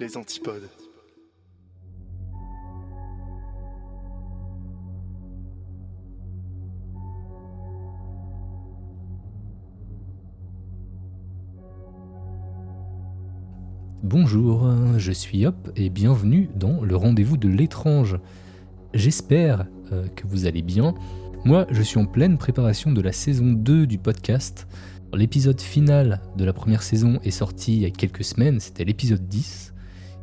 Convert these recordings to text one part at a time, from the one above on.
Les antipodes. Bonjour, je suis Hop et bienvenue dans le rendez-vous de l'étrange. J'espère euh, que vous allez bien. Moi, je suis en pleine préparation de la saison 2 du podcast. L'épisode final de la première saison est sorti il y a quelques semaines, c'était l'épisode 10.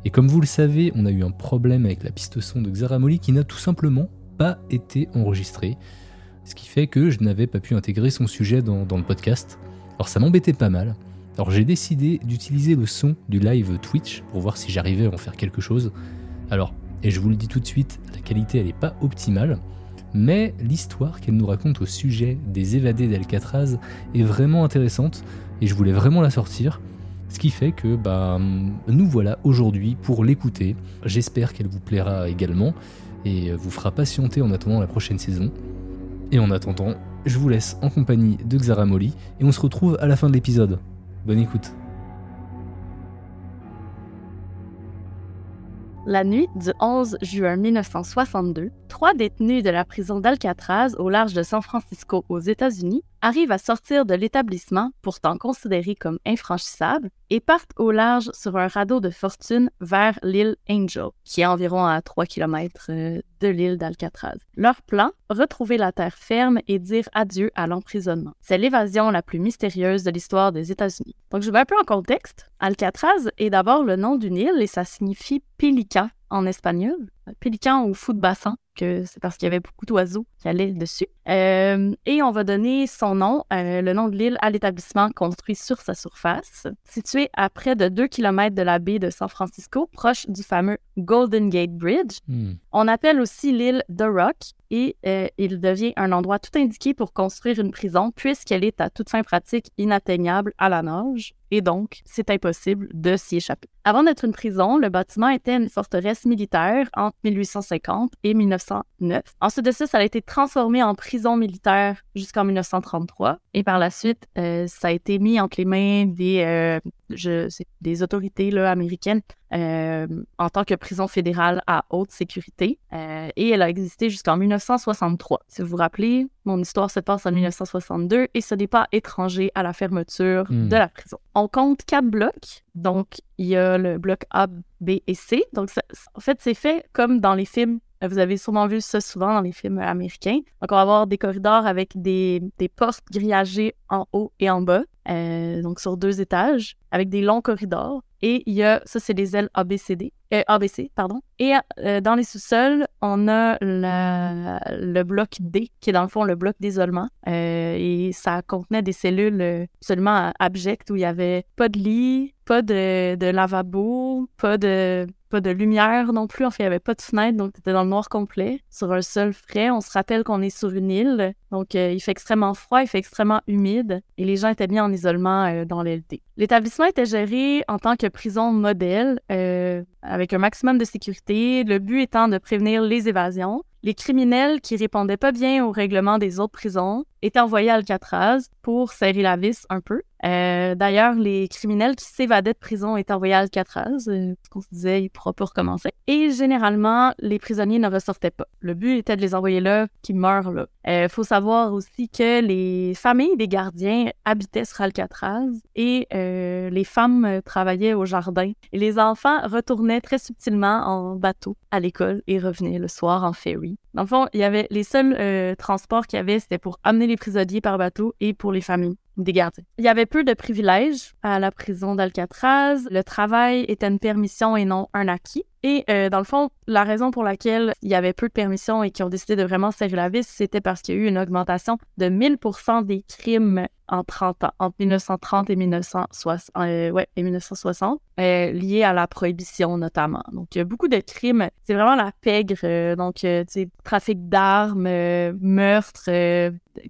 Et comme vous le savez, on a eu un problème avec la piste son de Xaramoli qui n'a tout simplement pas été enregistrée. Ce qui fait que je n'avais pas pu intégrer son sujet dans, le podcast. Alors ça m'embêtait pas mal. Alors j'ai décidé d'utiliser le son du live Twitch pour voir si j'arrivais à en faire quelque chose. Alors, et je vous le dis tout de suite, la qualité elle n'est pas optimale, mais l'histoire qu'elle nous raconte au sujet des évadés d'Alcatraz est vraiment intéressante et je voulais vraiment la sortir. Ce qui fait que bah, nous voilà aujourd'hui pour l'écouter. J'espère qu'elle vous plaira également et vous fera patienter en attendant la prochaine saison. Et en attendant, je vous laisse en compagnie de Xaramoli et on se retrouve à la fin de l'épisode. Bonne écoute. La nuit du 11 juin 1962, trois détenus de la prison d'Alcatraz au large de San Francisco aux États-Unis arrivent à sortir de l'établissement, pourtant considéré comme infranchissable, et partent au large sur un radeau de fortune vers l'île Angel, qui est environ à 3 km euh, de l'île d'Alcatraz. Leur plan, retrouver la terre ferme et dire adieu à l'emprisonnement. C'est l'évasion la plus mystérieuse de l'histoire des États-Unis. Donc je vais un peu en contexte. Alcatraz est d'abord le nom d'une île et ça signifie pélican en espagnol, pélican ou fou de bassin, que c'est parce qu'il y avait beaucoup d'oiseaux qui allaient dessus. Euh, et on va donner son nom, euh, le nom de l'île, à l'établissement construit sur sa surface, situé à près de 2 km de la baie de San Francisco, proche du fameux Golden Gate Bridge. Hmm. On appelle aussi l'île The Rock et euh, il devient un endroit tout indiqué pour construire une prison puisqu'elle est à toute fin pratique inatteignable à la nage et donc c'est impossible de s'y échapper. Avant d'être une prison, le bâtiment était une forteresse militaire entre 1850 et 1909. Ensuite de ça, ça a été transformé en prison militaire jusqu'en 1933 et par la suite, euh, ça a été mis entre les mains des, euh, je, c'est des autorités là, américaines euh, en tant que prison fédérale à haute sécurité euh, et elle a existé jusqu'en 1963. Si vous vous rappelez, mon histoire se passe en 1962 et ce n'est pas étranger à la fermeture Hmm. de la prison. On compte quatre blocs. Donc, il y a le bloc A, B et C. Donc, ça- en fait, c'est fait comme dans les films. Vous avez sûrement vu ça souvent dans les films américains. Donc, on va avoir des corridors avec des, des portes grillagées en haut et en bas, euh, donc sur deux étages, avec des longs corridors. Et il y a, ça, c'est les ailes ABCD, euh, ABC, pardon. Et euh, dans les sous-sols, on a le bloc D, qui est dans le fond le bloc d'isolement. Euh, et ça contenait des cellules absolument abjectes où il y avait pas de lit, pas de, lavabo, pas de, pas de lumière non plus. En fait, il n'y avait pas de fenêtre, donc c'était dans le noir complet, sur un sol frais. On se rappelle qu'on est sur une île, donc il fait extrêmement froid, il fait extrêmement humide, et les gens étaient mis en isolement dans l'LD. L'établissement était géré en tant que prison modèle, avec un maximum de sécurité, le but étant de prévenir les évasions. Les criminels qui répondaient pas bien aux règlements des autres prisons étaient envoyés à Alcatraz pour serrer la vis un peu. Euh, D'ailleurs, les criminels qui s'évadaient de prison étaient envoyés à Alcatraz, euh, qu'on se disait ils pourront pas recommencer. Et généralement, les prisonniers ne ressortaient pas. Le but était de les envoyer là, qu'ils meurent là. Il faut savoir aussi que les familles des gardiens habitaient sur Alcatraz et euh, les femmes euh, travaillaient au jardin. Et les enfants retournaient très subtilement en bateau à l'école et revenaient le soir en ferry. Dans le fond, il y avait les seuls euh, transports qu'il y avait, c'était pour amener les prisonniers par bateau et pour les familles des gardiens. Il y avait peu de privilèges à la prison d'Alcatraz. Le travail était une permission et non un acquis. Et euh, dans le fond, la raison pour laquelle il y avait peu de permissions et qui ont décidé de vraiment serrer la vis, c'était parce qu'il y a eu une augmentation de 1000% des crimes en 30 ans, entre 1930 et 1960, euh, ouais, et 1960, euh, liés à la prohibition notamment. Donc, il y a beaucoup de crimes. C'est vraiment la pègre. euh, donc, euh, tu sais, trafic d'armes, euh, meurtre,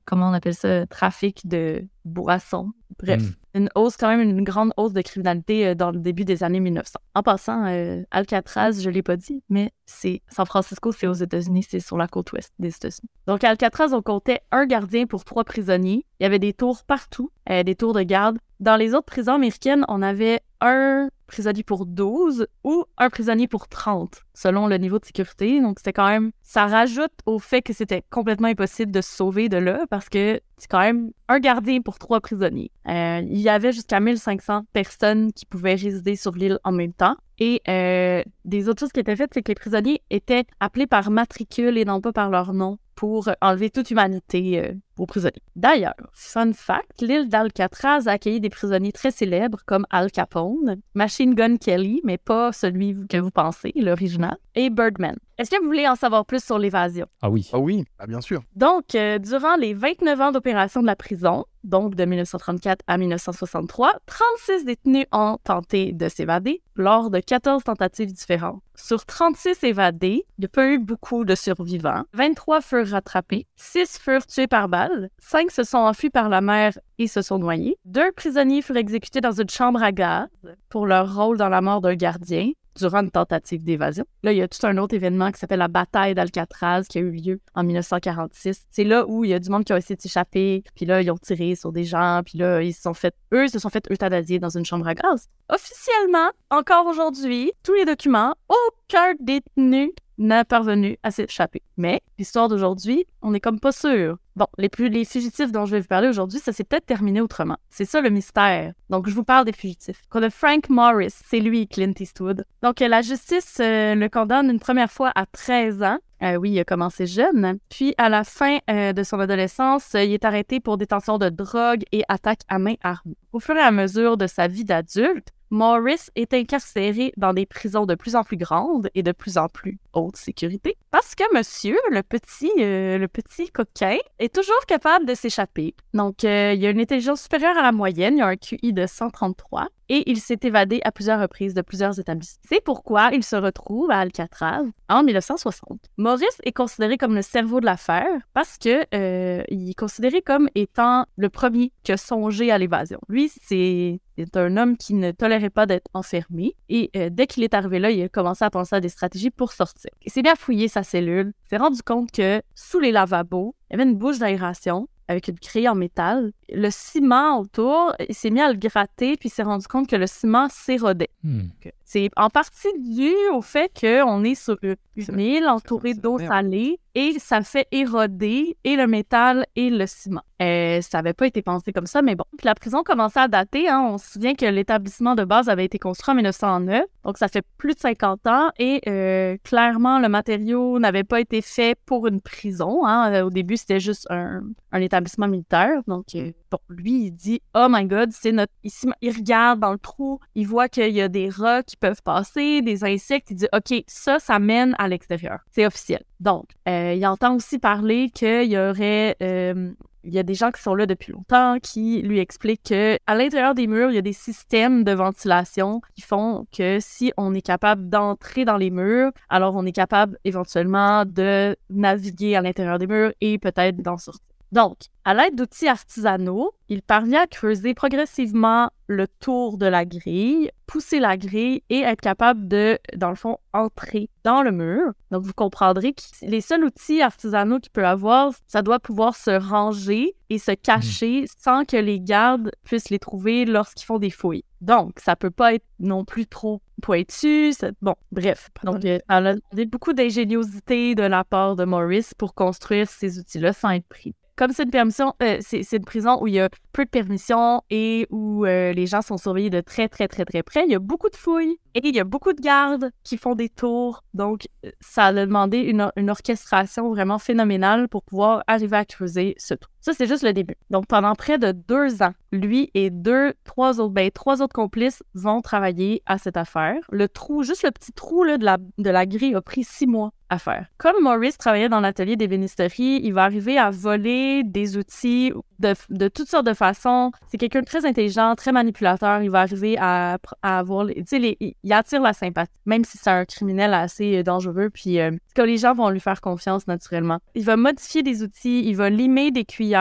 comment on appelle ça, trafic de boissons. Bref, Hmm. une hausse, quand même, une grande hausse de criminalité dans le début des années 1900. En passant, Alcatraz, je l'ai pas dit, mais c'est San Francisco, c'est aux États-Unis, c'est sur la côte ouest des États-Unis. Donc, à Alcatraz, on comptait un gardien pour trois prisonniers. Il y avait des tours partout, euh, des tours de garde. Dans les autres prisons américaines, on avait un prisonnier pour 12 ou un prisonnier pour 30, selon le niveau de sécurité. Donc, c'était quand même. Ça rajoute au fait que c'était complètement impossible de se sauver de là parce que c'est quand même un gardien pour trois prisonniers. Euh, il y avait jusqu'à 1500 personnes qui pouvaient résider sur l'île en même temps. Et euh, des autres choses qui étaient faites, c'est que les prisonniers étaient appelés par matricule et non pas par leur nom pour enlever toute humanité aux prisonniers. D'ailleurs, fun fact, l'île d'Alcatraz a accueilli des prisonniers très célèbres comme Al Capone, Machine Gun Kelly, mais pas celui que vous pensez, l'original, et Birdman. Est-ce que vous voulez en savoir plus sur l'évasion? Ah oui. Ah oui, ah bien sûr. Donc, euh, durant les 29 ans d'opération de la prison, donc de 1934 à 1963, 36 détenus ont tenté de s'évader lors de 14 tentatives différentes. Sur 36 évadés, il n'y a pas eu beaucoup de survivants. 23 furent rattrapés, 6 furent tués par balle, 5 se sont enfuis par la mer et se sont noyés. Deux prisonniers furent exécutés dans une chambre à gaz pour leur rôle dans la mort d'un gardien durant une tentative d'évasion. Là, il y a tout un autre événement qui s'appelle la bataille d'Alcatraz qui a eu lieu en 1946. C'est là où il y a du monde qui a essayé de s'échapper, puis là, ils ont tiré sur des gens, puis là, ils se sont fait, eux, se sont fait euthanasier dans une chambre à gaz. Officiellement, encore aujourd'hui, tous les documents, aucun détenu n'a parvenu à s'échapper. Mais l'histoire d'aujourd'hui, on n'est comme pas sûr. Bon, les, les fugitifs dont je vais vous parler aujourd'hui, ça s'est peut-être terminé autrement. C'est ça le mystère. Donc, je vous parle des fugitifs. Quand le Frank Morris, c'est lui, Clint Eastwood. Donc, la justice euh, le condamne une première fois à 13 ans. Euh, oui, il a commencé jeune. Puis, à la fin euh, de son adolescence, il est arrêté pour détention de drogue et attaque à main armée. Au fur et à mesure de sa vie d'adulte, Morris est incarcéré dans des prisons de plus en plus grandes et de plus en plus haute sécurité parce que monsieur, le petit, euh, le petit coquin, est toujours capable de s'échapper. Donc, euh, il a une intelligence supérieure à la moyenne, il a un QI de 133 et il s'est évadé à plusieurs reprises de plusieurs établissements. C'est pourquoi il se retrouve à Alcatraz en 1960. Maurice est considéré comme le cerveau de l'affaire parce que euh, il est considéré comme étant le premier qui a songé à l'évasion. Lui, c'est un homme qui ne tolérait pas d'être enfermé et euh, dès qu'il est arrivé là, il a commencé à penser à des stratégies pour sortir. Il s'est bien fouillé sa cellule, s'est rendu compte que sous les lavabos, il y avait une bouche d'aération avec une grille en métal. Le ciment autour, il s'est mis à le gratter, puis il s'est rendu compte que le ciment s'érodait. Hmm. C'est en partie dû au fait qu'on est sur une île entourée d'eau salée et ça fait éroder et le métal et le ciment. Euh, ça n'avait pas été pensé comme ça, mais bon. Puis la prison commençait à dater. Hein. On se souvient que l'établissement de base avait été construit en 1909, donc ça fait plus de 50 ans et euh, clairement, le matériau n'avait pas été fait pour une prison. Hein. Au début, c'était juste un, un, établissement militaire. Donc, euh, lui, il dit Oh my God, c'est notre. Il regarde dans le trou, il voit qu'il y a des rats qui peuvent passer, des insectes. Il dit OK, ça, ça mène à l'extérieur. C'est officiel. Donc, euh, il entend aussi parler qu'il y aurait. Euh, il y a des gens qui sont là depuis longtemps qui lui expliquent que à l'intérieur des murs, il y a des systèmes de ventilation qui font que si on est capable d'entrer dans les murs, alors on est capable éventuellement de naviguer à l'intérieur des murs et peut-être d'en sortir. Donc, à l'aide d'outils artisanaux, il parvient à creuser progressivement le tour de la grille, pousser la grille et être capable de, dans le fond, entrer dans le mur. Donc, vous comprendrez que les seuls outils artisanaux qu'il peut avoir, ça doit pouvoir se ranger et se cacher sans que les gardes puissent les trouver lorsqu'ils font des fouilles. Donc, ça peut pas être non plus trop pointu. Bon, bref. Donc, elle a demandé beaucoup d'ingéniosité de la part de Maurice pour construire ces outils-là sans être pris comme c'est une permission, euh, c'est une prison où il y a peu de permissions et où euh, les gens sont surveillés de très, très, très, très près, il y a beaucoup de fouilles et il y a beaucoup de gardes qui font des tours. Donc, euh, ça a demandé une, une orchestration vraiment phénoménale pour pouvoir arriver à creuser ce trou. Ça, c'est juste le début. Donc, pendant près de deux ans, lui et deux, trois autres, ben, trois autres complices vont travailler à cette affaire. Le trou, juste le petit trou là, de, la, de la grille a pris six mois à faire. Comme Maurice travaillait dans l'atelier d'ébénisterie, il va arriver à voler des outils de, de toutes sortes de façons. C'est quelqu'un de très intelligent, très manipulateur. Il va arriver à, à avoir, tu sais, il attire la sympathie, même si c'est un criminel assez dangereux. Puis euh, que les gens vont lui faire confiance naturellement. Il va modifier des outils, il va limer des cuillères.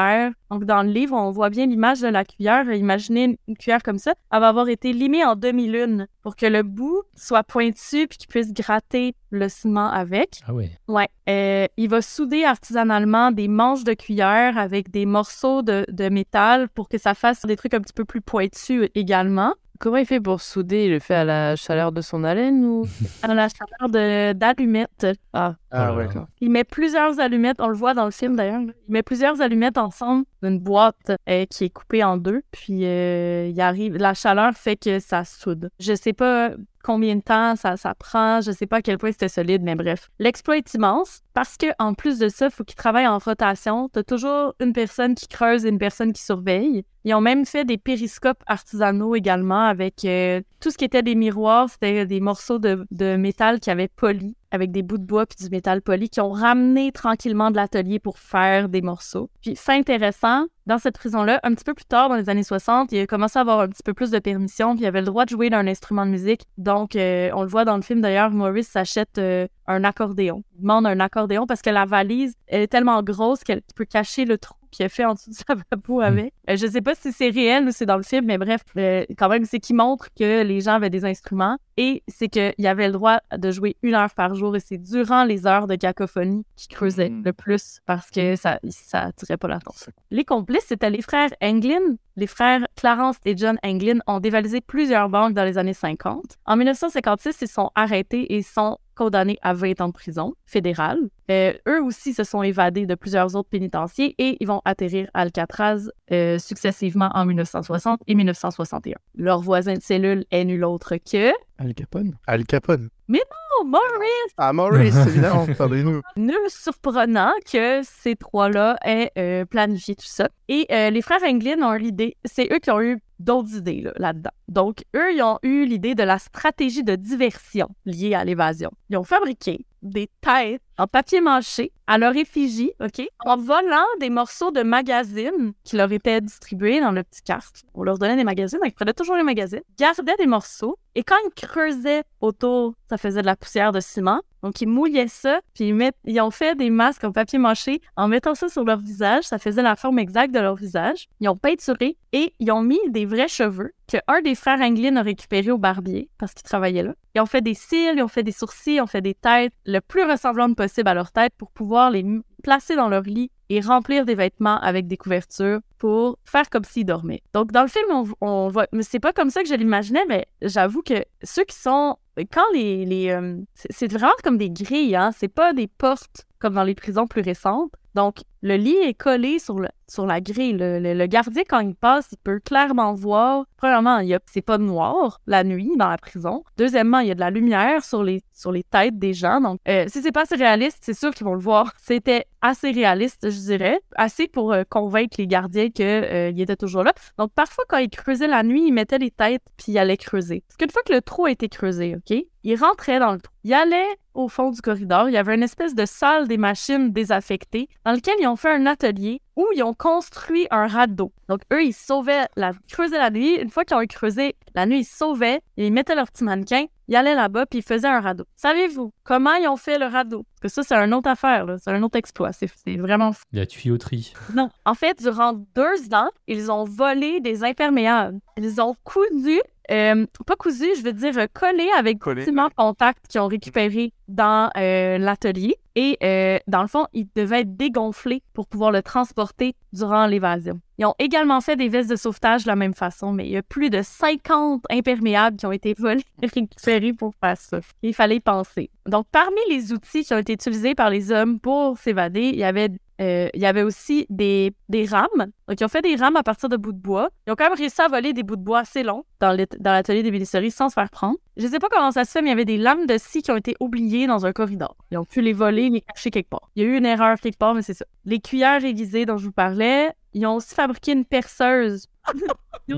Donc, dans le livre, on voit bien l'image de la cuillère. Imaginez une cuillère comme ça. Elle va avoir été limée en demi-lune pour que le bout soit pointu puis qu'il puisse gratter le ciment avec. Ah oui. Ouais. Euh, il va souder artisanalement des manches de cuillère avec des morceaux de, de métal pour que ça fasse des trucs un petit peu plus pointus également. Comment il fait pour souder? Il le fait à la chaleur de son haleine ou? À la chaleur de- d'allumettes. Ah, Ah, ouais, ouais. Il met plusieurs allumettes, on le voit dans le film d'ailleurs. Il met plusieurs allumettes ensemble dans une boîte euh, qui est coupée en deux. Puis euh, il arrive, la chaleur fait que ça soude. Je sais pas combien de temps ça, ça prend, je sais pas à quel point c'était solide, mais bref. L'exploit est immense parce que en plus de ça, il faut qu'il travaille en rotation. T'as toujours une personne qui creuse et une personne qui surveille. Ils ont même fait des périscopes artisanaux également avec euh, tout ce qui était des miroirs, c'était des morceaux de, métal qui avaient poli avec des bouts de bois puis du métal poli qui ont ramené tranquillement de l'atelier pour faire des morceaux. Puis, fait intéressant, dans cette prison-là, un petit peu plus tard, dans les années 60, il a commencé à avoir un petit peu plus de permission, puis il avait le droit de jouer d'un instrument de musique. Donc, euh, on le voit dans le film d'ailleurs, Maurice s'achète euh, un accordéon. Il demande un accordéon parce que la valise, elle est tellement grosse qu'elle peut cacher le trou qu'il a fait en dessous de sa vapeau avec. Euh, je sais pas si c'est réel ou c'est dans le film, mais bref, euh, quand même, c'est qui montre que les gens avaient des instruments et c'est qu'il avait le droit de jouer une heure par jour et c'est durant les heures de cacophonie qu'il creusait Mhm. le plus parce que ça, ça attirait pas l'attention. Les complices, c'était les frères Anglin. Les frères Clarence et John Anglin ont dévalisé plusieurs banques dans les années 50. En 1956, ils sont arrêtés et sont condamnés à 20 ans de prison fédérale. Euh, eux aussi se sont évadés de plusieurs autres pénitenciers et ils vont atterrir à Alcatraz euh, successivement en 1960 et 1961. Leur voisin de cellule est nul autre que... Al Capone. Al Capone. Oh, Maurice! Ah, Maurice, évidemment, parlez-nous. Nul surprenant que ces trois-là aient euh, planifié tout ça. Et euh, les frères Anglin ont eu l'idée, c'est eux qui ont eu d'autres idées là, là-dedans. Donc, eux, ils ont eu l'idée de la stratégie de diversion liée à l'évasion. Ils ont fabriqué des têtes en papier mâché à leur effigie, OK, en volant des morceaux de magazines qui leur étaient distribués dans le petit casque. On leur donnait des magazines, donc ils prenaient toujours les magazines, gardaient des morceaux, et quand ils creusaient autour, ça faisait de la poussière de ciment. Donc, ils mouillaient ça, puis ils, ils ont fait des masques en papier mâché en mettant ça sur leur visage. Ça faisait la forme exacte de leur visage. Ils ont peinturé et ils ont mis des vrais cheveux que un des frères Anglin a récupéré au barbier parce qu'il travaillait là. Ils ont fait des cils, ils ont fait des sourcils, ils ont fait des têtes le plus ressemblantes possible à leur tête pour pouvoir les placer dans leur lit et remplir des vêtements avec des couvertures pour faire comme s'ils dormaient. Donc, dans le film, on, on voit... Mais c'est pas comme ça que je l'imaginais, mais j'avoue que ceux qui sont... Quand les... les euh, c'est- vraiment comme des grilles, hein? C'est pas des portes comme dans les prisons plus récentes. Donc, le lit est collé sur, la grille. Le, gardien, quand il passe, il peut clairement voir. Premièrement, il y a- c'est pas noir la nuit dans la prison. Deuxièmement, il y a de la lumière sur les, sur têtes des gens. Donc, euh, si c'est pas assez réaliste, c'est sûr qu'ils vont le voir. C'était assez réaliste, je dirais. Assez pour euh, convaincre les gardiens qu'il était toujours là. Donc, parfois, quand ils creusaient la nuit, ils mettaient les têtes puis ils allaient creuser. Parce qu'une fois que le trou a été creusé, OK, ils rentraient dans le trou. Ils allaient au fond du corridor. Il y avait une espèce de salle des machines désaffectées dans lequel ils ont fait un atelier où ils ont construit un radeau. Donc, eux, ils sauvaient la... creusaient la nuit. Une fois qu'ils ont eu creusé la nuit, ils sauvaient. Ils mettaient leur petit mannequin. Ils allaient là-bas puis ils faisaient un radeau. Savez-vous comment ils ont fait le radeau? Parce que ça, c'est une autre affaire. C'est un autre exploit. C'est c'est vraiment fou. La tuyauterie. Non. En fait, durant deux ans, ils ont volé des imperméables. Ils ont cousu, euh, pas cousu, je veux dire euh, collé avec des ciments contact qu'ils ont récupéré dans euh, l'atelier. Et euh, dans le fond, ils devaient être dégonflés pour pouvoir le transporter durant l'évasion. Ils ont également fait des vestes de sauvetage de la même façon, mais il y a plus de 50 imperméables qui ont été volés récupérés pour faire ça. Il fallait penser. Donc, parmi les outils qui ont été utilisés par les hommes pour s'évader, il y avait euh, il y avait aussi des, des rames. Donc, ils ont fait des rames à partir de bouts de bois. Ils ont quand même réussi à voler des bouts de bois assez longs dans l'atelier des bénisseries sans se faire prendre. Je sais pas comment ça se fait, mais il y avait des lames de scie qui ont été oubliées dans un corridor. Ils ont pu les voler, les cacher quelque part. Il y a eu une erreur quelque part, mais c'est ça. Les cuillères aiguisées dont je vous parlais, ils ont aussi fabriqué une perceuse.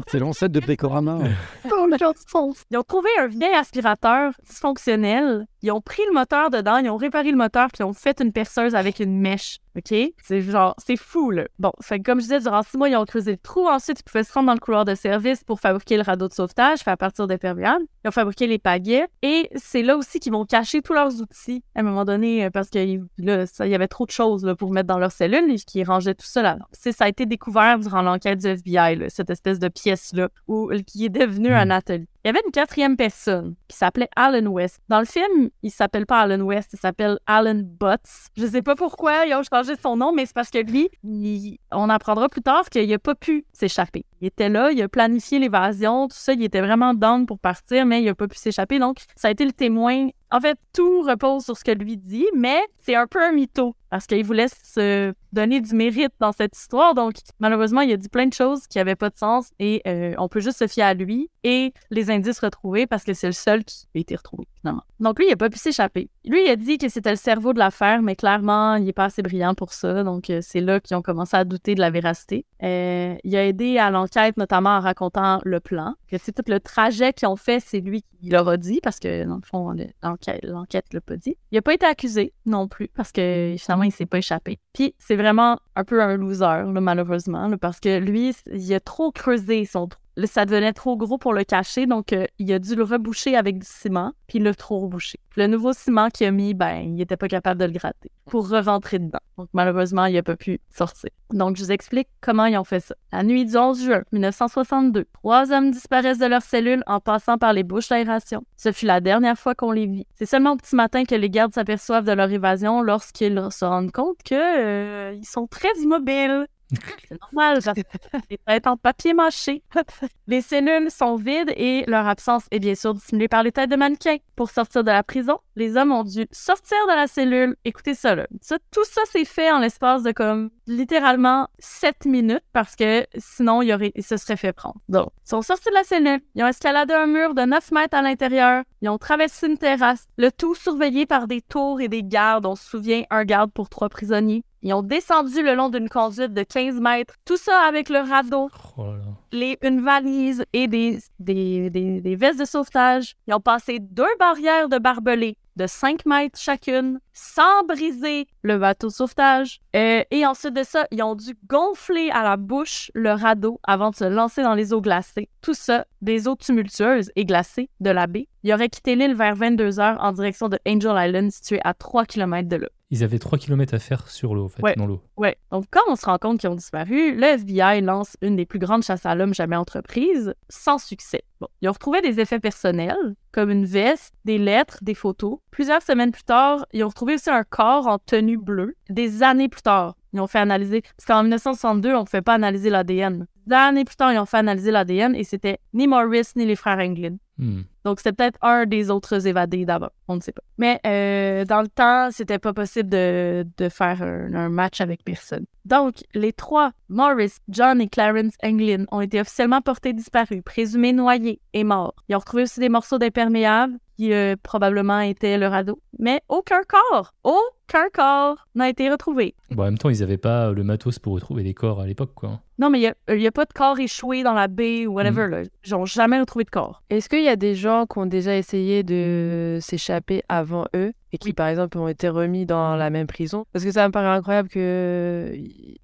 C'est l'ancêtre de Pécorama. Ils ont trouvé un vieil aspirateur dysfonctionnel. Ils ont pris le moteur dedans, ils ont réparé le moteur, puis ils ont fait une perceuse avec une mèche. OK? C'est genre, c'est fou, là. Bon, fait que comme je disais, durant six mois, ils ont creusé le trou. Ensuite, ils pouvaient se rendre dans le couloir de service pour fabriquer le radeau de sauvetage, fait à partir d'imperméables. Ils ont fabriqué les pagaies. Et c'est là aussi qu'ils vont cacher tous leurs outils à un moment donné, euh, parce que là, ça- il y avait trop de choses là, pour mettre dans leur cellule et qui rangeaient tout ça là. Ça a été découvert durant l'enquête du FBI, là, cette espèce de pièce-là, où, qui est devenue un atelier. Il y avait une quatrième personne qui s'appelait Alan West. Dans le film, il s'appelle pas Alan West, il s'appelle Alan Butts. Je sais pas pourquoi ils ont changé son nom, mais c'est parce que lui, on apprendra plus tard qu'il a pas pu s'échapper. Il était là, il a planifié l'évasion, tout ça, il était vraiment down pour partir, mais il a pas pu s'échapper. Donc, ça a été le témoin. En fait, tout repose sur ce que lui dit, mais c'est un peu un mytho parce qu'il voulait se donner du mérite dans cette histoire. Donc, malheureusement, il a dit plein de choses qui n'avaient pas de sens et euh, on peut juste se fier à lui et les indices retrouvés parce que c'est le seul qui a été retrouvé, Donc, lui, il a pas pu s'échapper. Lui, il a dit que c'était le cerveau de l'affaire, mais clairement, il est pas assez brillant pour ça. Donc, euh, c'est là qu'ils ont commencé à douter de la véracité. Euh, il a aidé à l'enquête, notamment en racontant le plan. Que c'est tout le trajet qu'ils ont fait, c'est lui qui leur a dit parce que, dans le fond, le- l'enquête l'enquête l'a pas dit. Il a pas été accusé non plus parce que finalement, il s'est pas échappé. Puis, c'est vraiment un peu un loser, malheureusement, parce que lui, il a trop creusé son trou. Ça devenait trop gros pour le cacher, donc euh, il a dû le reboucher avec du ciment, puis il l'a trop rebouché. Le nouveau ciment qu'il a mis, ben, il était pas capable de le gratter pour rentrer dedans. Donc, malheureusement, il a pas pu sortir. Donc, je vous explique comment ils ont fait ça. La nuit du 11 juin 1962, trois hommes disparaissent de leur cellule en passant par les bouches d'aération. Ce fut la dernière fois qu'on les vit. C'est seulement au petit matin que les gardes s'aperçoivent de leur évasion lorsqu'ils se rendent compte que euh, ils sont très immobiles. C'est normal, les têtes en papier mâché. les cellules sont vides et leur absence est bien sûr dissimulée par les têtes de mannequins. Pour sortir de la prison, les hommes ont dû sortir de la cellule. Écoutez ça, là. Tout ça s'est fait en l'espace de comme littéralement 7 minutes parce que sinon, il se serait fait prendre. Donc, ils sont sortis de la cellule. Ils ont escaladé un mur de 9 mètres à l'intérieur. Ils ont traversé une terrasse. Le tout surveillé par des tours et des gardes. On se souvient, un garde pour trois prisonniers. Ils ont descendu le long d'une conduite de 15 mètres. Tout ça avec le radeau Oh les, une valise et des, des, des, des vestes de sauvetage. Ils ont passé deux barrières de barbelés de 5 mètres chacune sans briser le bateau de sauvetage. Euh, et ensuite de ça, ils ont dû gonfler à la bouche le radeau avant de se lancer dans les eaux glacées. Tout ça, des eaux tumultueuses et glacées de la baie. Ils auraient quitté l'île vers 22 heures en direction de Angel Island, situé à 3 km de là. Ils avaient 3 km à faire sur l'eau, en fait, Ouais. dans l'eau. Ouais. Donc, quand on se rend compte qu'ils ont disparu, le FBI lance une des plus grandes chasses à l'homme jamais entreprises, sans succès. Ils ont retrouvé des effets personnels, comme une veste, des lettres, des photos. Plusieurs semaines plus tard, ils ont retrouvé aussi un corps en tenue bleue. Des années plus tard, ils ont fait analyser. Parce qu'en 1962, on ne fait pas analyser l'ADN. Des années plus tard, ils ont fait analyser l'ADN et c'était ni Morris ni les frères Englund. Hmm. Donc, c'était peut-être un des autres évadés d'avant. On ne sait pas. Mais euh, dans le temps, c'était pas possible de, de faire un, un match avec personne. Donc, les trois, Morris, John et Clarence Englund, ont été officiellement portés disparus, présumés noyés et morts. Ils ont retrouvé aussi des morceaux d'imperméable qui euh, probablement étaient le radeau. Mais aucun corps, aucun corps n'a été retrouvé. Bon, en même temps, ils n'avaient pas le matos pour retrouver les corps à l'époque, quoi. Non, mais il n'y a, pas de corps échoué dans la baie ou whatever. Là. Ils n'ont jamais retrouvé de corps. Est-ce qu'il y a des gens qui ont déjà essayé de s'échapper avant eux et qui, Oui. par exemple, ont été remis dans la même prison? Parce que ça me paraît incroyable que,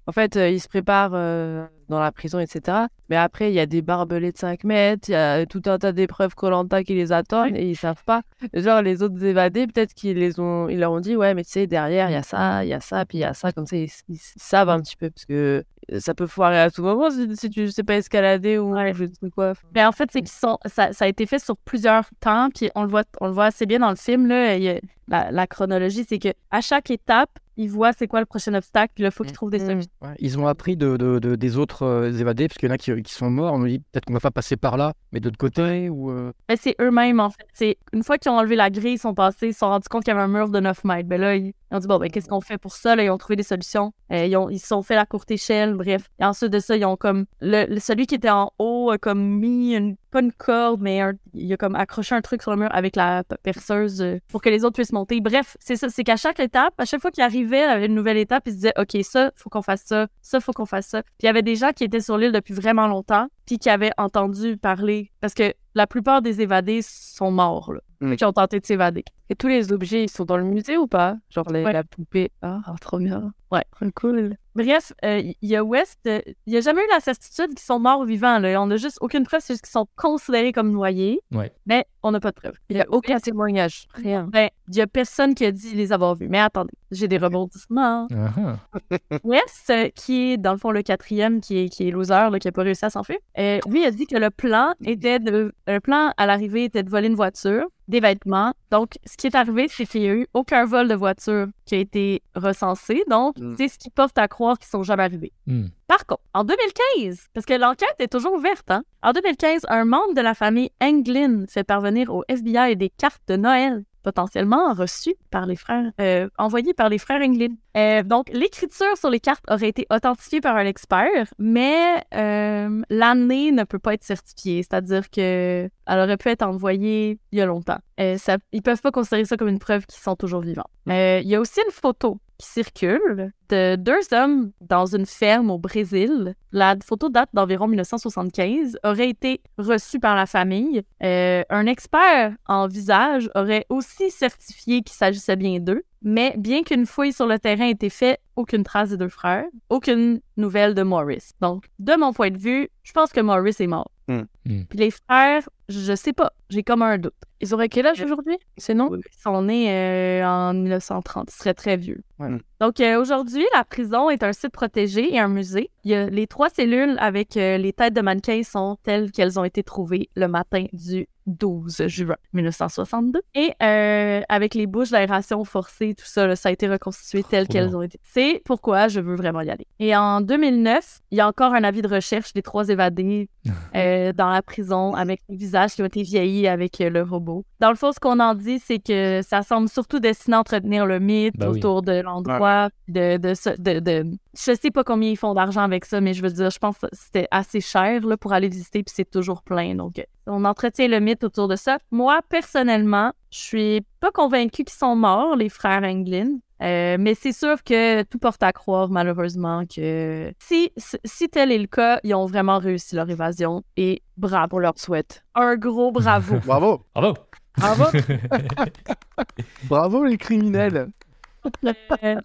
en fait, euh, ils se préparent euh, dans la prison, etc. Mais après, il y a des barbelés de 5 mètres, il y a tout un tas d'épreuves Colanta qui les attendent et ils savent pas. Genre, les autres évadés, peut-être qu'ils les ont, ils leur ont dit, ouais, mais tu sais, derrière, il y a ça, il y a ça, puis il y a ça, comme ça, ils, ils savent un petit peu parce que ça peut foirer à tout moment si, si tu sais pas escalader ou Ouais. je sais quoi. Mais en fait, c'est qu'ils sont. Ça, ça a été fait sur plusieurs temps, puis on le voit, on le voit assez bien dans le film. Là, Il y a- la, la chronologie, c'est que à chaque étape, ils voient c'est quoi le prochain obstacle, puis là, il faut qu'ils trouvent des Mm. solutions. Ouais, ils ont appris de, de- de- des autres euh, évadés, parce qu'il y en a qui, qui sont morts. On nous dit peut-être qu'on va pas passer par là, mais de l'autre côté, ou. euh, Mais c'est eux-mêmes, en fait. C'est une fois qu'ils ont enlevé la grille, ils sont passés, ils se sont rendus compte qu'il y avait un mur de 9 mètres. Ben là, ils, ils ont dit, bon, ben, qu'est-ce qu'on fait pour ça? Là, ils ont trouvé des solutions. Euh, ils, ont, ils se sont fait la courte échelle, bref. Et ensuite de ça, ils ont comme. Le, le- celui qui était en haut a comme mis une. Pas une corde, mais un- il a comme accroché un truc sur le mur avec la perceuse euh, pour que les autres puissent monter. Bref, c'est ça. C'est qu'à chaque étape, à chaque fois qu'il arrivait à une nouvelle étape, il se disait, OK, ça, faut qu'on fasse ça. Ça, faut qu'on fasse ça. Puis il y avait des gens qui étaient sur l'île depuis vraiment longtemps, puis qui avaient entendu parler. Parce que la plupart des évadés sont morts, là. Mm. Qui ont tenté de s'évader. Et tous les objets, ils sont dans le musée ou pas? Genre les- Ouais. la poupée. Ah, trop bien. Ouais. Cool. Bref, euh, il y a West, euh, il n'y a jamais eu la certitude qu'ils sont morts ou vivants. Là. On n'a juste aucune preuve, c'est juste qu'ils sont considérés comme noyés. Ouais. Mais on n'a pas de preuve. Il n'y a aucun témoignage. Rien. Ben, il n'y a personne qui a dit les avoir vus. Mais attendez, j'ai des rebondissements. Ah, ah. West, euh, qui est dans le fond le quatrième, qui est, qui est loser, là, qui n'a pas réussi à s'enfuir, euh, lui a dit que le plan était de. Le plan à l'arrivée était de voler une voiture, des vêtements. Donc, ce qui est arrivé, c'est qu'il n'y a eu aucun vol de voiture qui a été recensé. Donc, Mm. c'est ce qui porte à croire qu'ils sont jamais arrivés. Hmm. Par contre, en 2015, parce que l'enquête est toujours ouverte, hein, en 2015, un membre de la famille Englin fait parvenir au FBI des cartes de Noël potentiellement reçues par les frères, euh, par les frères Englin. Euh, donc, l'écriture sur les cartes aurait été authentifiée par un expert, mais euh, l'année ne peut pas être certifiée, c'est-à-dire que elle aurait pu être envoyée il y a longtemps. Euh, ça, ils peuvent pas considérer ça comme une preuve qu'ils sont toujours vivants. Il y a aussi une photo qui circule de deux hommes dans une ferme au Brésil. La photo date d'environ 1975, aurait été reçue par la famille. Euh, un expert en visage aurait aussi certifié qu'il s'agissait bien d'eux, mais bien qu'une fouille sur le terrain ait été faite, aucune trace des deux frères, aucune nouvelle de Morris. Donc, de mon point de vue, je pense que Morris est mort. Hmm. Hmm. Puis les frères, je sais pas, j'ai comme un doute. Ils auraient quel âge aujourd'hui? C'est non? Ils sont nés euh, en 1930. Ils seraient très vieux. Ouais. Donc, euh, aujourd'hui, la prison est un site protégé et un musée. Il y a les trois cellules avec euh, les têtes de mannequins sont telles qu'elles ont été trouvées le matin du 12 juin 1962. Et euh, avec les bouches d'aération forcée, tout ça, là, ça a été reconstitué tel Trop qu'elles ont été. C'est pourquoi je veux vraiment y aller. Et en 2009, il y a encore un avis de recherche des trois évadés euh, dans la prison avec les visages qui ont été vieillis avec euh, le robot. Dans le fond, ce qu'on en dit, c'est que ça semble surtout destiné à entretenir le mythe oui. autour de l'endroit, de, de, ce- de, de- Je sais pas combien ils font d'argent avec ça, mais je veux dire, je pense que c'était assez cher là, pour aller visiter, puis c'est toujours plein. Donc, euh, on entretient le mythe autour de ça. Moi, personnellement, je suis pas convaincue qu'ils sont morts, les frères Englin. Euh, mais c'est sûr que tout porte à croire, malheureusement, que si, si tel est le cas, ils ont vraiment réussi leur évasion. Et bravo, On leur souhaite. un gros bravo. Bravo. Bravo Bravo. Bravo les criminels. Euh,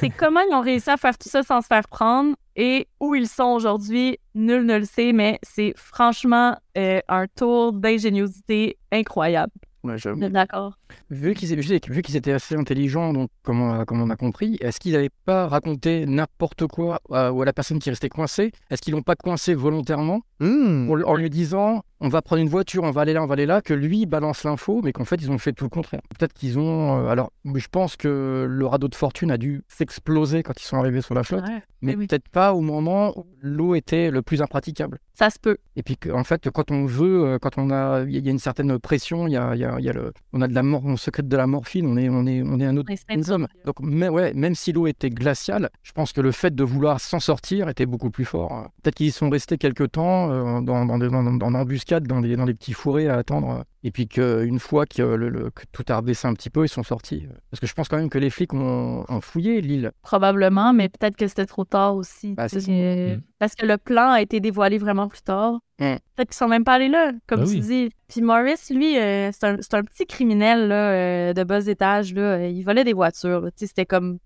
c'est comment ils ont réussi à faire tout ça sans se faire prendre et où ils sont aujourd'hui, nul ne le sait, mais c'est franchement euh, un tour d'ingéniosité incroyable. Ouais, D'accord? Vu qu'ils étaient assez intelligents, donc comme on a, comme on a compris, est-ce qu'ils n'avaient pas raconté n'importe quoi à, ou à la personne qui restait coincée? Est-ce qu'ils l'ont pas coincé volontairement? Hmm. en, en lui disant on va prendre une voiture, on va aller là, on va aller là, que lui balance l'info, mais qu'en fait ils ont fait tout le contraire. Peut-être qu'ils ont. euh, alors, je pense que le radeau de fortune a dû s'exploser quand ils sont arrivés sur la flotte, Ouais, mais oui. peut-être pas au moment où l'eau était le plus impraticable. ça se peut. Et puis en fait, quand on veut, euh, quand on a, il y a une certaine pression, il y a, il y a- il y a le, on a de la mort, on secrète de la morphine, on est, on est, on est un autre homme. Donc, mais ouais, même si l'eau était glaciale, je pense que le fait de vouloir s'en sortir était beaucoup plus fort. Peut-être qu'ils y sont restés quelques temps euh, dans, dans, des- dans, dans, en embuscade, dans des, dans des petits fourrés à attendre. euh, Et puis qu'une fois que, le- le- que tout a rebaissé un petit peu, ils sont sortis. Parce que je pense quand même que les flics ont, ont fouillé l'île. Probablement, mais peut-être que c'était trop tard aussi. Bah, sais, Mm. Parce que le plan a été dévoilé vraiment plus tard. Mm. Peut-être qu'ils sont même pas allés là, comme Bah tu oui. dis. Puis Morris, lui, euh, c'est un, c'est un petit criminel là, euh, de bas étage. Là. Il volait des voitures. C'était comme.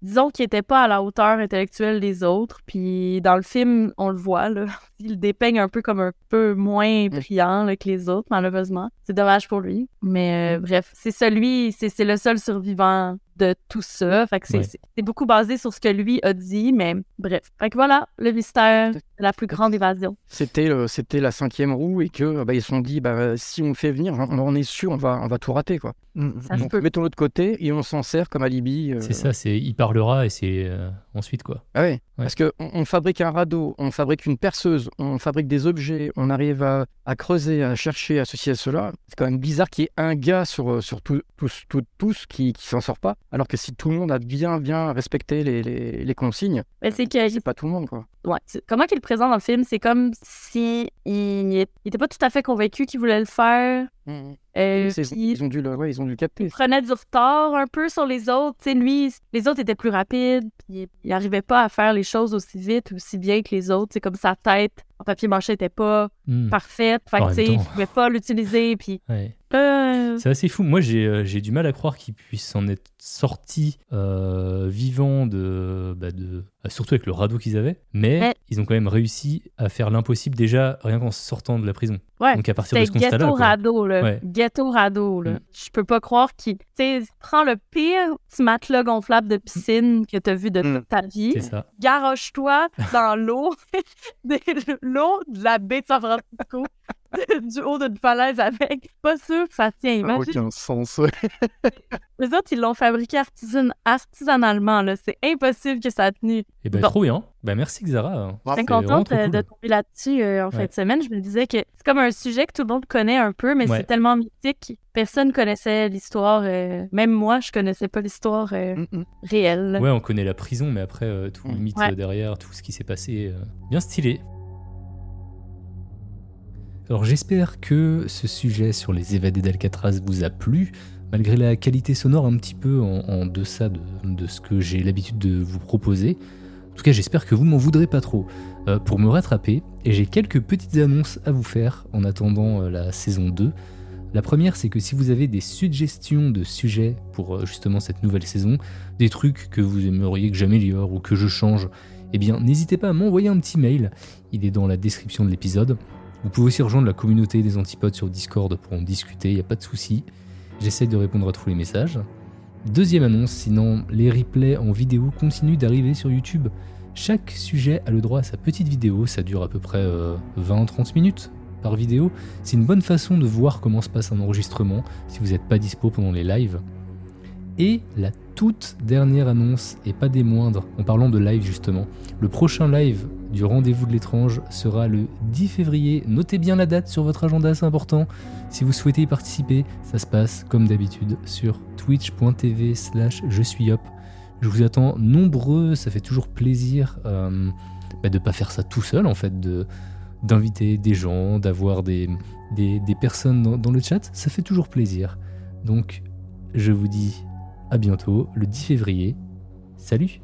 Disons qu'il était pas à la hauteur intellectuelle des autres. Puis dans le film, on le voit. Là. Il le dépeigne un peu comme un peu moins brillant là, que les autres, malheureusement. C'est dommage pour lui. Mais euh, bref, c'est celui, c'est c'est le seul survivant de tout ça. Fait que c'est Ouais. beaucoup basé sur ce que lui a dit, mais bref. Fait que voilà, le mystère de la plus grande évasion. C'était le- c'était la cinquième roue et que bah, ils se sont dit bah, si on le fait venir, on, on est sûr, on va, on va tout rater. Quoi. Hmm. Ça se Donc peut. mettons l'autre côté et on s'en sert comme alibi. euh, C'est ça, c'est il parlera et c'est euh, ensuite quoi. Ah ouais. Parce que on, fabrique un radeau, on fabrique une perceuse, on fabrique des objets, on arrive à, à creuser, à chercher, à ceci, à cela. C'est quand même bizarre qu'il y ait un gars sur, euh, sur tout- tous, tout- tous qui, qui s'en sort pas. Alors que si tout le monde a bien, bien respecté les, les, les consignes, que c'est pas tout le monde, quoi. Ouais, comment qu'il le présente dans le film, c'est comme si il, il était pas tout à fait convaincu qu'il voulait le faire. Euh, C'est- puis Ils ont dû le, ouais, ils ont dû le capter. il prenait du retard un peu sur les autres. Tu sais, lui, les autres étaient plus rapides, puis il n'arrivait pas à faire les choses aussi vite, aussi bien que les autres. C'est comme sa tête papier mâché était pas Hmm. parfaite. Fait En que, tu temps. pouvait pas l'utiliser, puis... Ouais. euh, C'est assez fou. Moi, j'ai euh, j'ai du mal à croire qu'ils puissent en être sortis euh, de, bah, de, bah, surtout avec le radeau qu'ils avaient. Mais ils ont quand même réussi à faire l'impossible déjà, rien qu'en sortant de la prison. Ouais, Donc à partir de ce C'était constat-là. ghetto quoi. radeau, là. Ouais. Ghetto radeau, là. Mm. Je peux pas croire qu'il... Tu sais, prends le pire petit matelas gonflable de piscine que t'as vu de Mm. toute ta vie, C'est ça. garoche-toi dans l'eau, de l'eau de la baie de San Francisco, du haut d'une falaise avec. Pas sûr que ça tient. Ça n'a Imagine, aucun sens. ouais. les autres, ils l'ont fabriqué artisan- artisanalement, là. C'est impossible que ça a tenu. Et ben Bon. trop bien. Bah, merci Xara. Je suis contente euh, cool. de tomber là-dessus euh, en fin Ouais. de semaine. Je me disais que c'est comme un sujet que tout le monde connaît un peu, mais Ouais. c'est tellement mythique. Personne connaissait l'histoire. euh, même moi, je connaissais pas l'histoire euh, Mm, mm. réelle. Ouais, on connaît la prison, mais après, euh, tout le Mm. mythe Ouais. derrière, tout ce qui s'est passé, euh, bien stylé. Alors j'espère que ce sujet sur les évadés d'Alcatraz vous a plu, malgré la qualité sonore un petit peu en, deçà de, de ce que j'ai l'habitude de vous proposer. En tout cas, j'espère que vous m'en voudrez pas trop. Euh, pour me rattraper, et j'ai quelques petites annonces à vous faire en attendant euh, la saison 2. La première, c'est que si vous avez des suggestions de sujets pour euh, justement cette nouvelle saison, des trucs que vous aimeriez que j'améliore ou que je change, eh bien n'hésitez pas à m'envoyer un petit mail, il est dans la description de l'épisode. Vous pouvez aussi rejoindre la communauté des antipodes sur Discord pour en discuter, il n'y a pas de souci. J'essaie de répondre à tous les messages. Deuxième annonce, sinon les replays en vidéo continuent d'arriver sur YouTube. Chaque sujet a le droit à sa petite vidéo, ça dure à peu près euh, 20-30 minutes par vidéo. C'est une bonne façon de voir comment se passe un enregistrement si vous n'êtes pas dispo pendant les lives. Et la toute dernière annonce, et pas des moindres, en parlant de live justement, le prochain live du rendez-vous de l'étrange sera le 10 février. Notez bien la date sur votre agenda, c'est important. Si vous souhaitez y participer, ça se passe comme d'habitude sur twitch.tv slash je suis hop. Je vous attends nombreux, ça fait toujours plaisir euh, bah, de pas faire ça tout seul en fait, de d'inviter des gens, d'avoir des, personnes dans le chat, ça fait toujours plaisir. Donc je vous dis à bientôt le 10 février. Salut